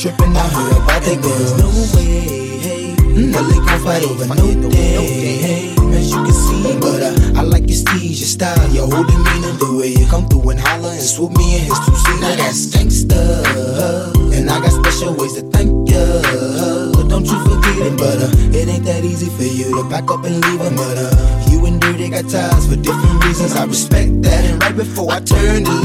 tripping I here about that girl. No way, hey. Mm, well, gon' fight over no day, hey. As you can see, but uh, I like your steez, your style, your whole demeanor, the way you come through and holler and swoop me in his two seater. Now that's gangsta, and I got special ways to thank ya. But don't you forget it, but uh, it ain't that easy for you to back up and leave a mother. uh, you and Dirty got ties for different reasons. I respect that, and right before I turned to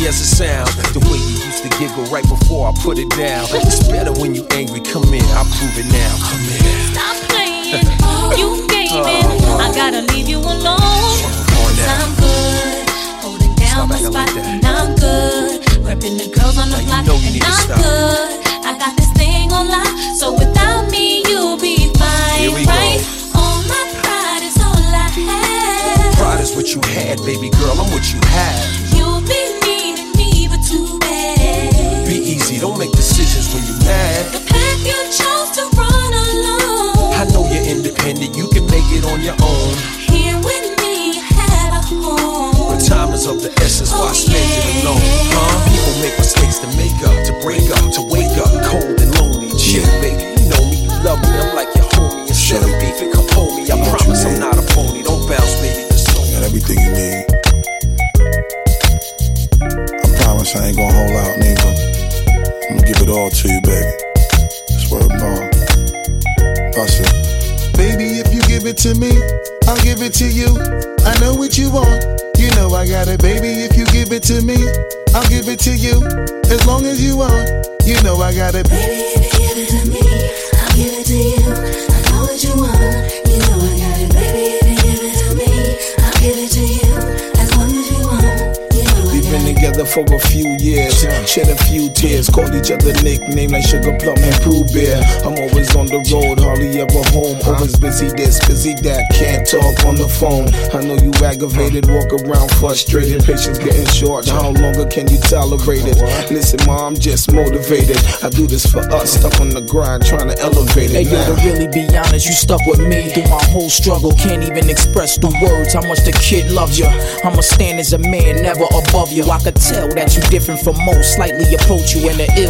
easy as it sound, The way you used to giggle right before I put it down. It's better when you angry. Come in, I'll prove it now. Come in. Stop playing, you gaming. Oh. I gotta leave you alone. I'm good, holding down my spot, and I'm good. Repping the girls on the now block, you know and I'm good. I got this thing on lock, so without me you'll be fine, right? Go. All my pride is all I have. Pride is what you had, baby girl. I'm what you have. easy. Don't make decisions when you're mad. The path you chose to run alone. I know you're independent. You can make it on your own. Here with me, had a home. But time is of the essence. Why oh, spend? Each other nicknames like Sugar Plum and Pooh Bear. I'm always on the road, hardly ever home, always busy this, busy that, can't talk on the phone. I know you aggravated, walk around frustrated, patience getting short. How longer can you tolerate it? Listen, mom, I'm just motivated. I do this for us, stuck on the grind, trying to elevate it. Hey it. yo, to really be honest, you stuck with me through my whole struggle. Can't even express the words how much the kid loves you. I'ma stand as a man, never above you. I could tell that you different from most, slightly approach you. And the ill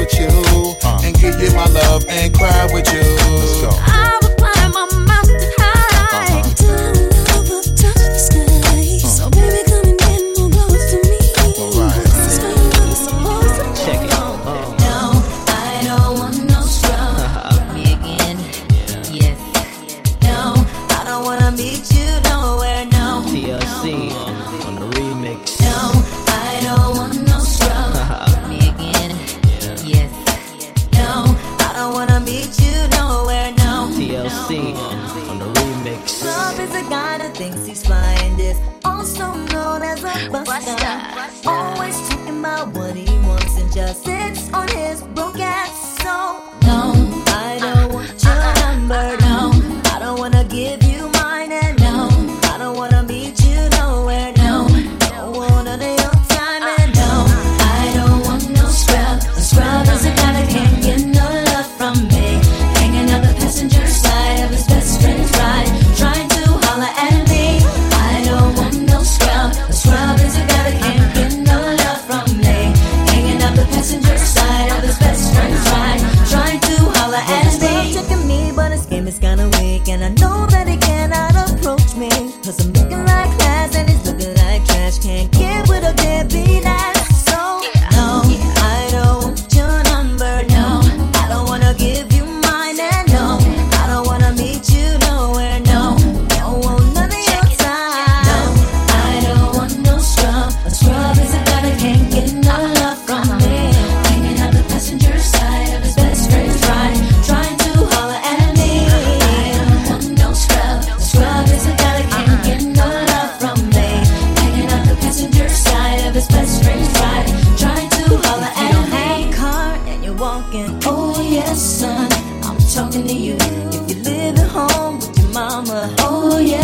with you. Uh. And give you my love and cry with you. Let's go.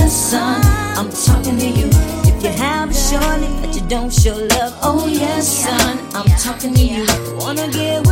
Son, I'm talking to you. If you have a shorty but you don't show love. Oh yes, son, I'm talking to you. Wanna get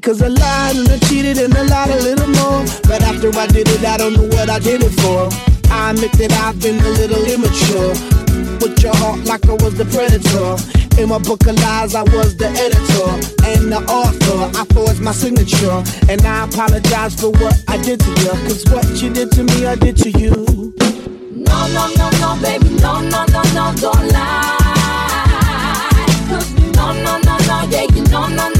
Because I lied and I cheated and I lied a little more. But after I did it, I don't know what I did it for. I admit that I've been a little immature. With your heart like I was the predator. In my book of lies, I was the editor and the author. I forged my signature, and I apologize for what I did to you. Cause what you did to me, I did to you. No, no, no, no, baby, no, no, no, no, don't lie. No, no, no, no, yeah, you know. no, no.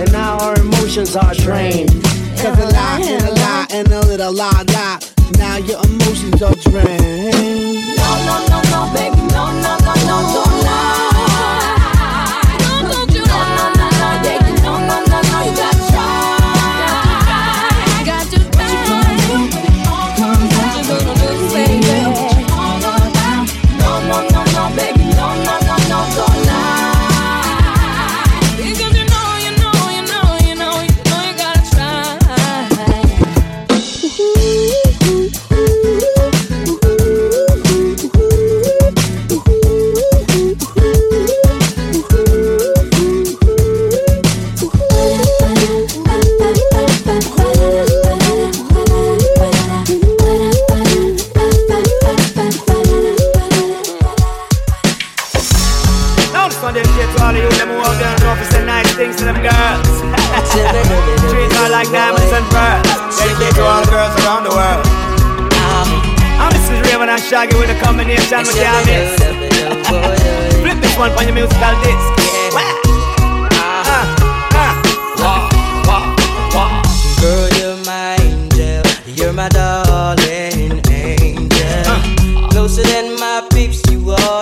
and now our emotions are drained. Cause a lie and a lie and a little lie lie. Now your emotions are drained.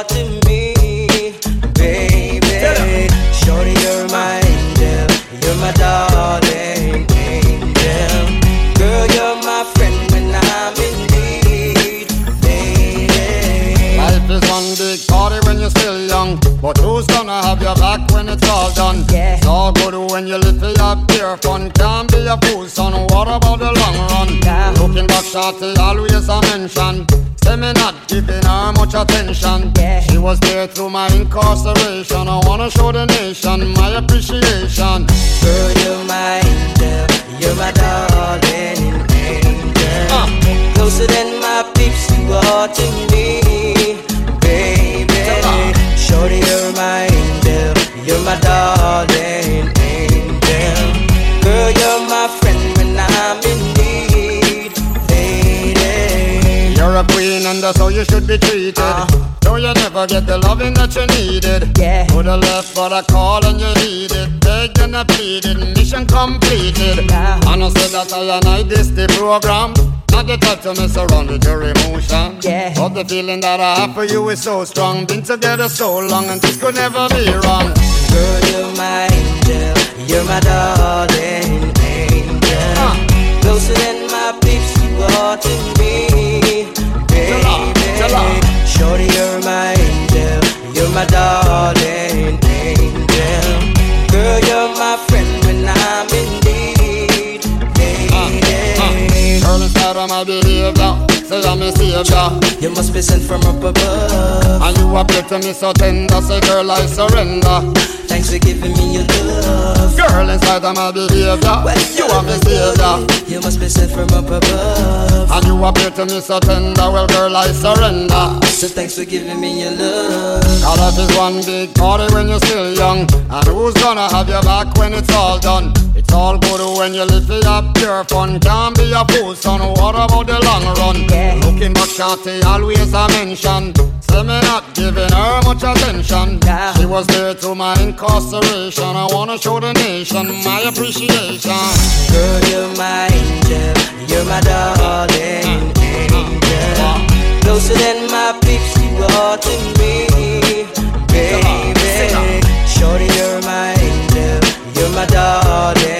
You to me, baby. Shorty, you're my angel. You're my darling angel. Girl, you're my friend when I'm in need, baby. Life is one big party when you're still young. But who's gonna have your back when it's all done? Yeah. It's all good when you live for your pure fun. Can't be a fool, son. What about the shorty, always a mention. Say me not giving her much attention. Yeah. She was there through my incarceration. I wanna show the nation my appreciation. Girl, you're my angel. You're my darling angel. Uh. Closer than my peeps, you are to me, A queen and that's how you should be treated. Uh-huh. Though you never get the loving that you needed. Yeah. Could have left but I call and you needed. Begged and I pleaded, mission completed. Yeah. And I said that I and I this the program. Not the type to mess around with your emotion. Yeah. But the feeling that I have for you is so strong. Been together so long and this could never be wrong. Savior. You must be sent from up above. And you appear to me so tender. Say girl I surrender. Thanks for giving me your love. Girl inside of my behavior. You are my savior. You must be sent from up above. And you appear to me so tender, well girl I surrender So thanks for giving me your love. Cause life is one big party when you're still young And who's gonna have your back when it's all done? It's all good when you live for your pure fun Can't be a fool son, what about the long run? Yeah. Looking back shorty, always a mention Say me not giving her much attention Yeah. She was there through my incarceration I wanna show the nation my appreciation Girl, you're my angel. You're my darling angel. Closer than my peeps, you are to me, baby. Shorty, you're my angel. You're my darling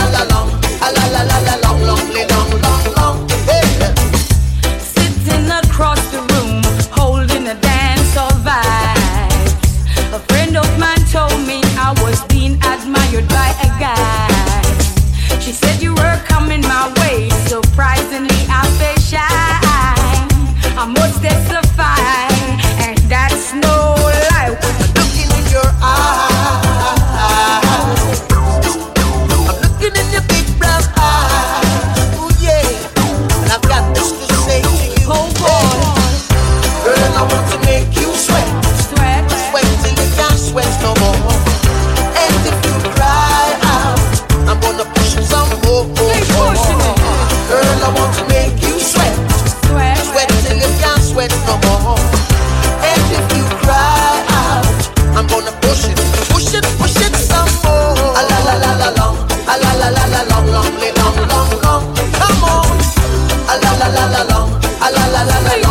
la la la la la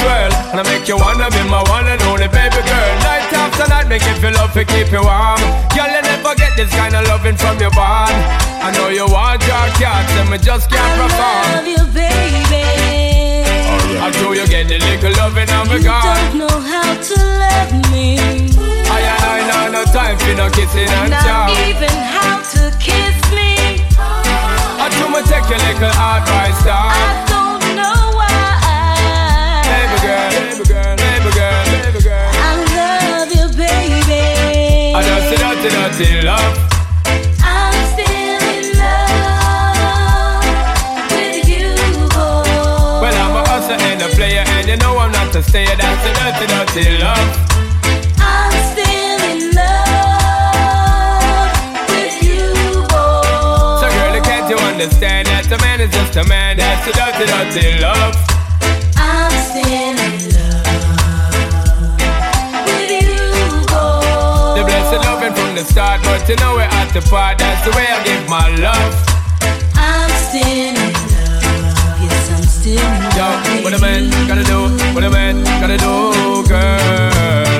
And I make you wanna be my one and only baby girl. Night after night make you feel love to keep you warm. Girl, you never get this kind of loving from your bond. I know you want your cat, and me just can't perform I love you, baby. I do you get the little loving I'm a god You don't know how to love me. I and I know no time for no kissing and chow Not even how to kiss me. I do me take your little advice, dog I don't know baby girl, baby girl, baby girl. I love you, baby. I dirty, dirty, dirty love. I'm still in love with you, boy. Well, I'm a hustler and a player, and you know I'm not a stayer. That's a dirty, dirty love. I'm still in love with you, boy. So, girl, can't you understand that a man is just a man? That's a dirty, dirty love. the start, but you know we're at the part. That's the way I give my love. I'm still in love, yes, I'm still in love. Yo, what a man gotta do, what a man gotta do, girl.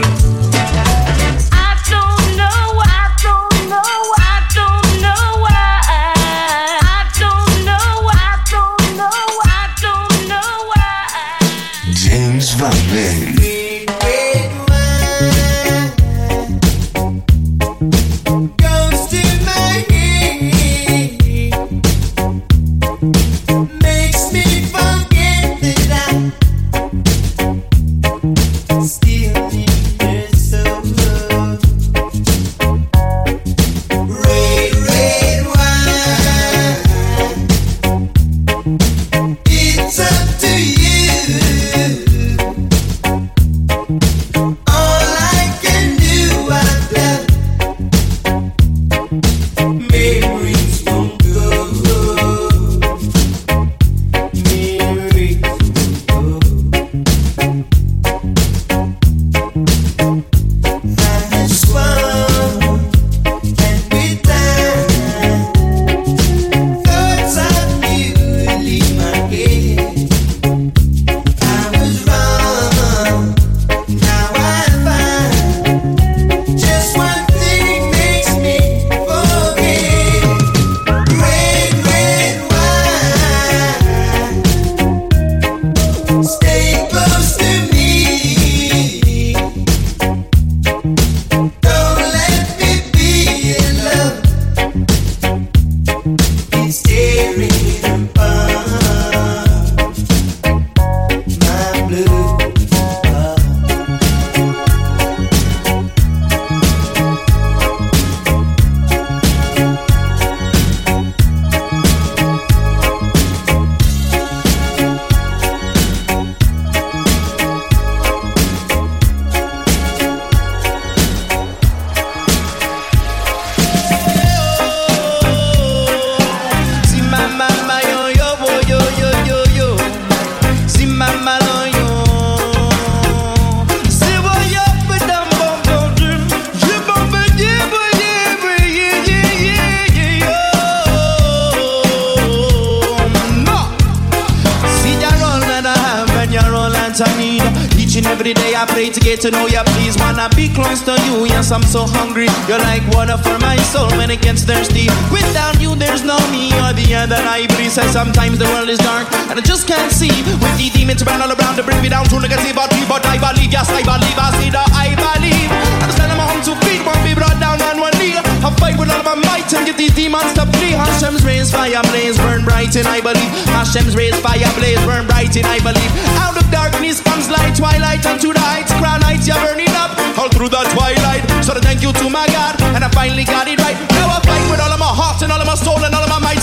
I believe, yes, I believe, I see that I believe. I just tell them I'm to feet, won't be brought down on one knee. I fight with all of my might and get these demons to flee. Hashem's rays, fire blaze, burn bright and I believe. Hashem's rays, fire blaze, burn bright and I believe. Out of darkness comes light, twilight, unto the heights, crown nights you're burning up all through the twilight. So thank you to my God, and I finally got it right. Now I fight with all of my heart and all of my soul and all of my might.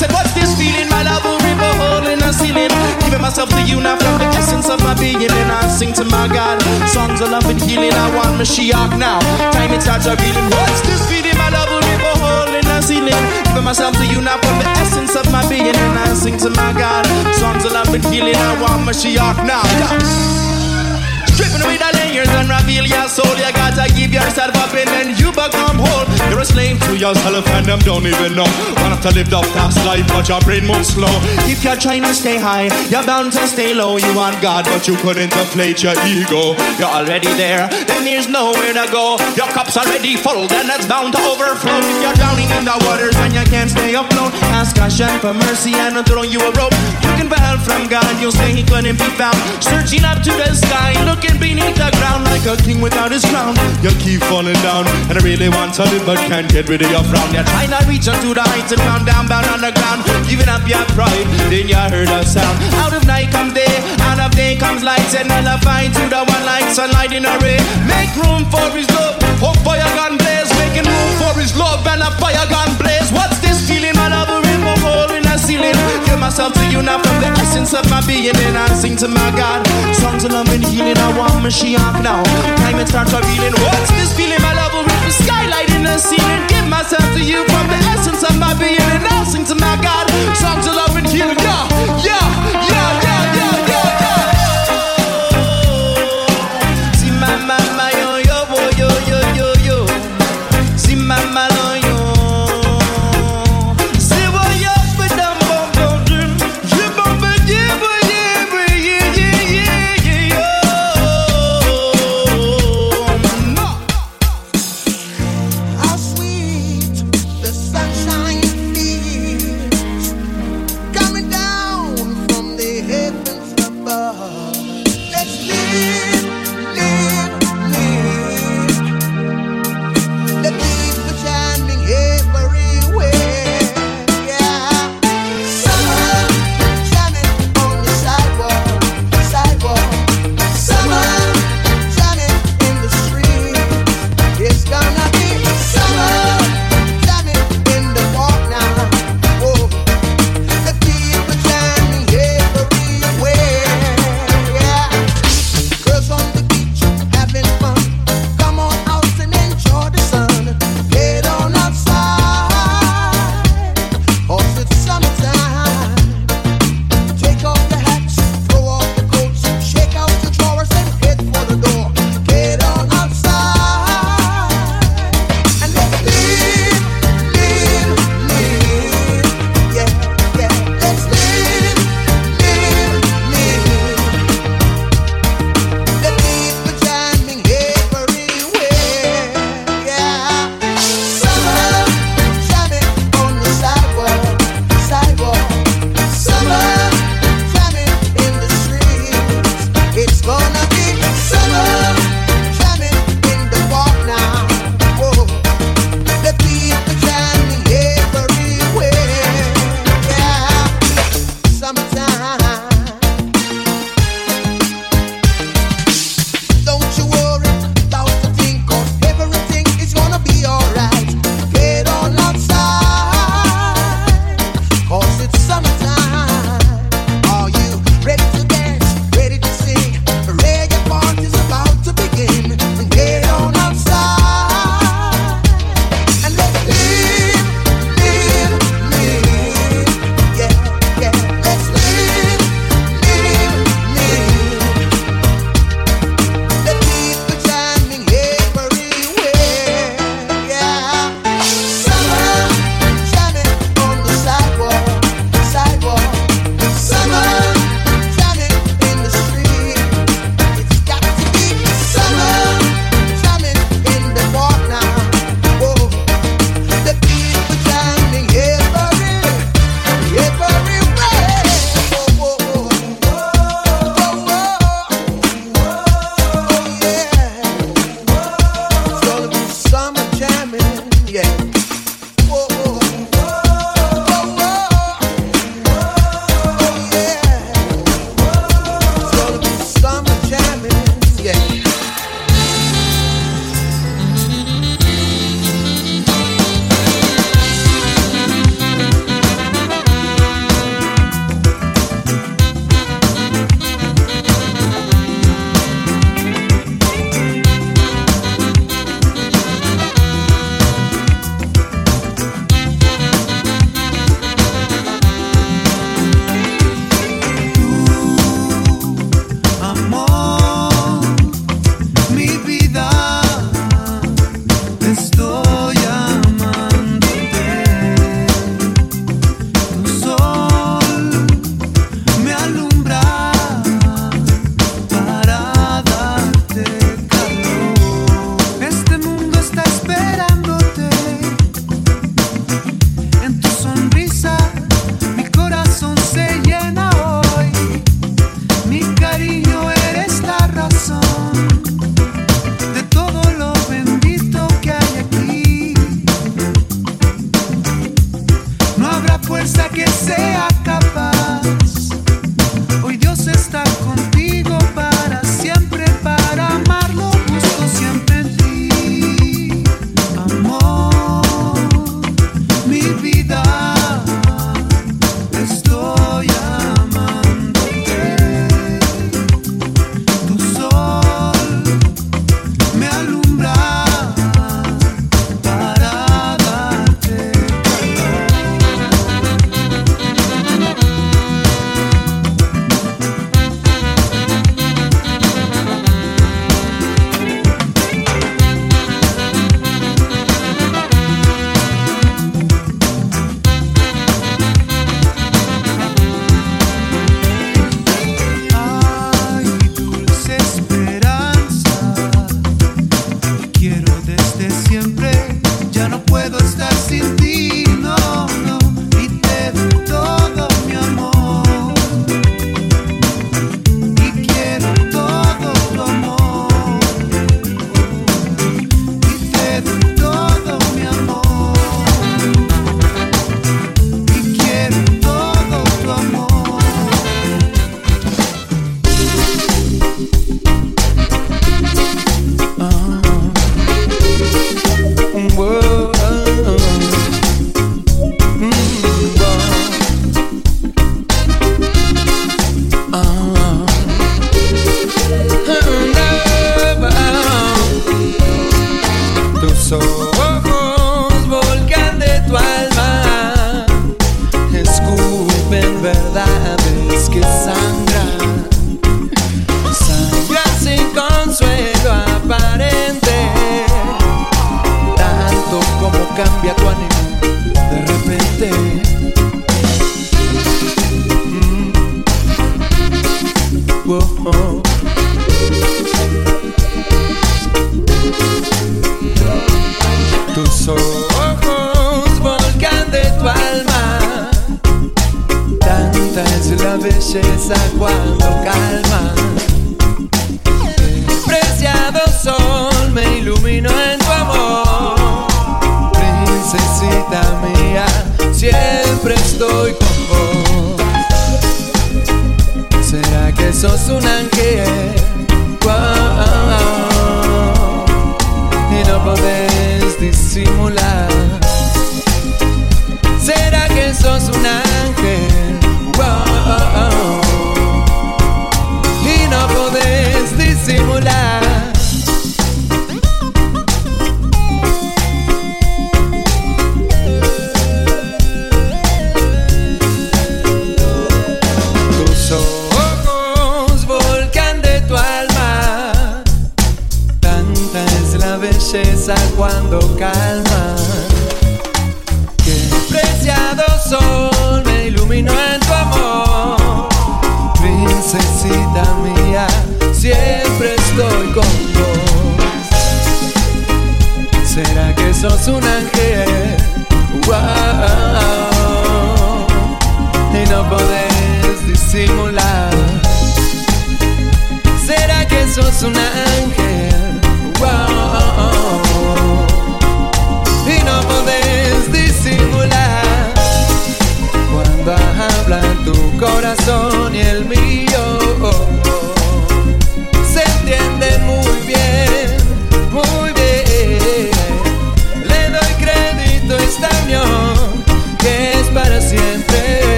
Myself to you now from the essence of my being, and I sing to my God. Songs of love and healing. I want Mashiach now. Time it starts revealing. What's this feeling? My love will a hole in the ceiling. Giving myself to you now from the essence of my being, and I sing to my God. Songs of love and healing. I want Mashiach now. Yeah. Stripping away the layers and reveal your soul. You gotta give yourself up and then you become whole. You're a slave to yourself and them don't even know. Want to to live the fast life, but your brain moves slow. If you're trying to stay high, you're bound to stay low. You want God, but you couldn't inflate your ego. You're already there, then there's nowhere to go. Your cup's already full, then it's bound to overflow. If you're drowning in the waters and you can't stay afloat, ask Hashem for mercy and I'll throw you a rope. Looking for help from God, you'll say He couldn't be found. Searching up to the sky, looking beneath the ground like a king without his crown. You keep falling down, and I really want to live, but can't get rid of your frown. You're trying to reach onto the heights and found down, bound on the ground. Giving up your pride, then you heard a sound. Out of night comes day, out of day comes light, and nullify to the one like sunlight in a ray. Make room for his love, hope fire gun blaze, making room for his love and a fire gun blaze. What's this feeling, my ceiling. Give myself to you now from the essence of my being, and I sing to my God. Songs of love and healing, I want Mashiach now. Time it starts revealing. What's this feeling, my love? Will rip the skylight in the ceiling. Give myself to you from the essence of my being, and I sing to my God. Songs of love and healing, yeah, yeah, yeah, yeah,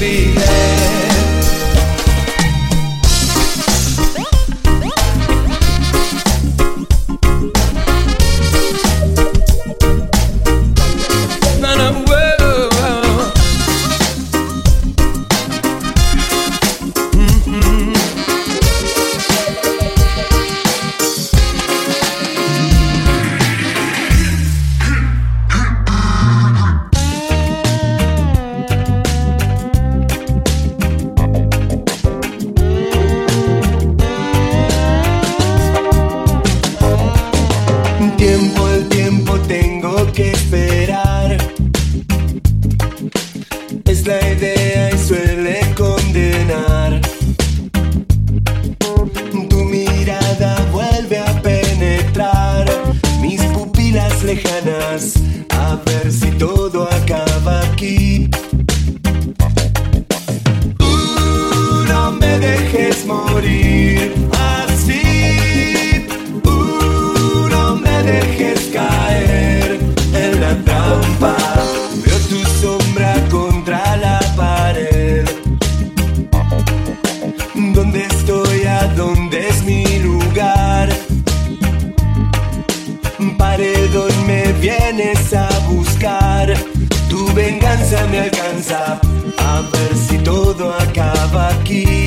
be there. me. A ver si todo acaba aquí.